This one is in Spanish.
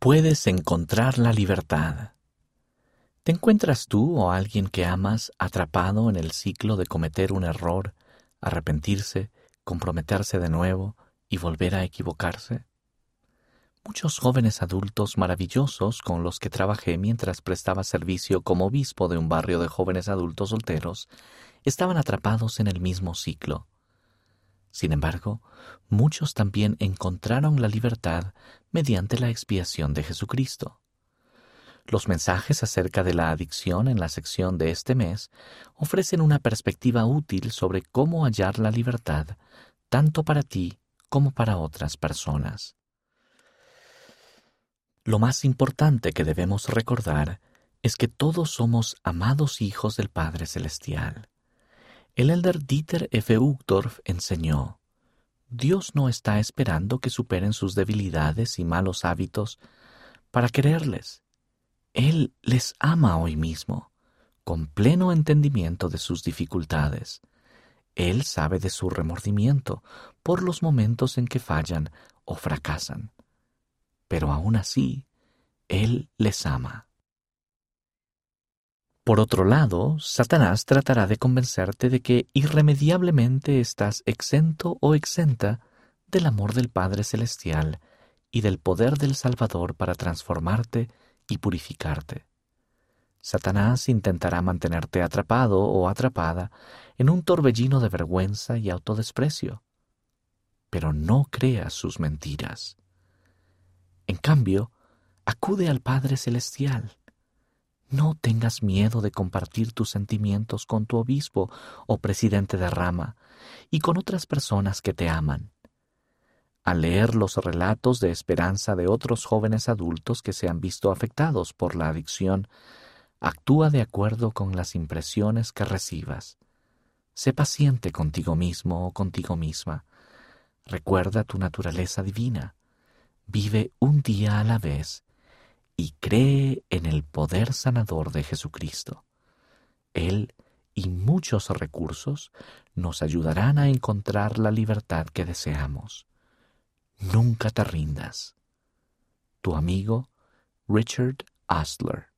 puedes encontrar la libertad. ¿Te encuentras tú o alguien que amas atrapado en el ciclo de cometer un error, arrepentirse, comprometerse de nuevo y volver a equivocarse? Muchos jóvenes adultos maravillosos con los que trabajé mientras prestaba servicio como obispo de un barrio de jóvenes adultos solteros estaban atrapados en el mismo ciclo. Sin embargo, muchos también encontraron la libertad mediante la expiación de Jesucristo. Los mensajes acerca de la adicción en la sección de este mes ofrecen una perspectiva útil sobre cómo hallar la libertad, tanto para ti como para otras personas. Lo más importante que debemos recordar es que todos somos amados hijos del Padre Celestial. El elder Dieter F. Uchtdorf enseñó, Dios no está esperando que superen sus debilidades y malos hábitos para quererles. Él les ama hoy mismo, con pleno entendimiento de sus dificultades. Él sabe de su remordimiento por los momentos en que fallan o fracasan. Pero aún así, Él les ama. Por otro lado, Satanás tratará de convencerte de que irremediablemente estás exento o exenta del amor del Padre Celestial y del poder del Salvador para transformarte y purificarte. Satanás intentará mantenerte atrapado o atrapada en un torbellino de vergüenza y autodesprecio. Pero no creas sus mentiras. En cambio, acude al Padre Celestial no tengas miedo de compartir tus sentimientos con tu obispo o presidente de rama y con otras personas que te aman. Al leer los relatos de esperanza de otros jóvenes adultos que se han visto afectados por la adicción, actúa de acuerdo con las impresiones que recibas. Sé paciente contigo mismo o contigo misma. Recuerda tu naturaleza divina. Vive un día a la vez y cree en el poder sanador de Jesucristo. Él y muchos recursos nos ayudarán a encontrar la libertad que deseamos. Nunca te rindas. Tu amigo Richard Asler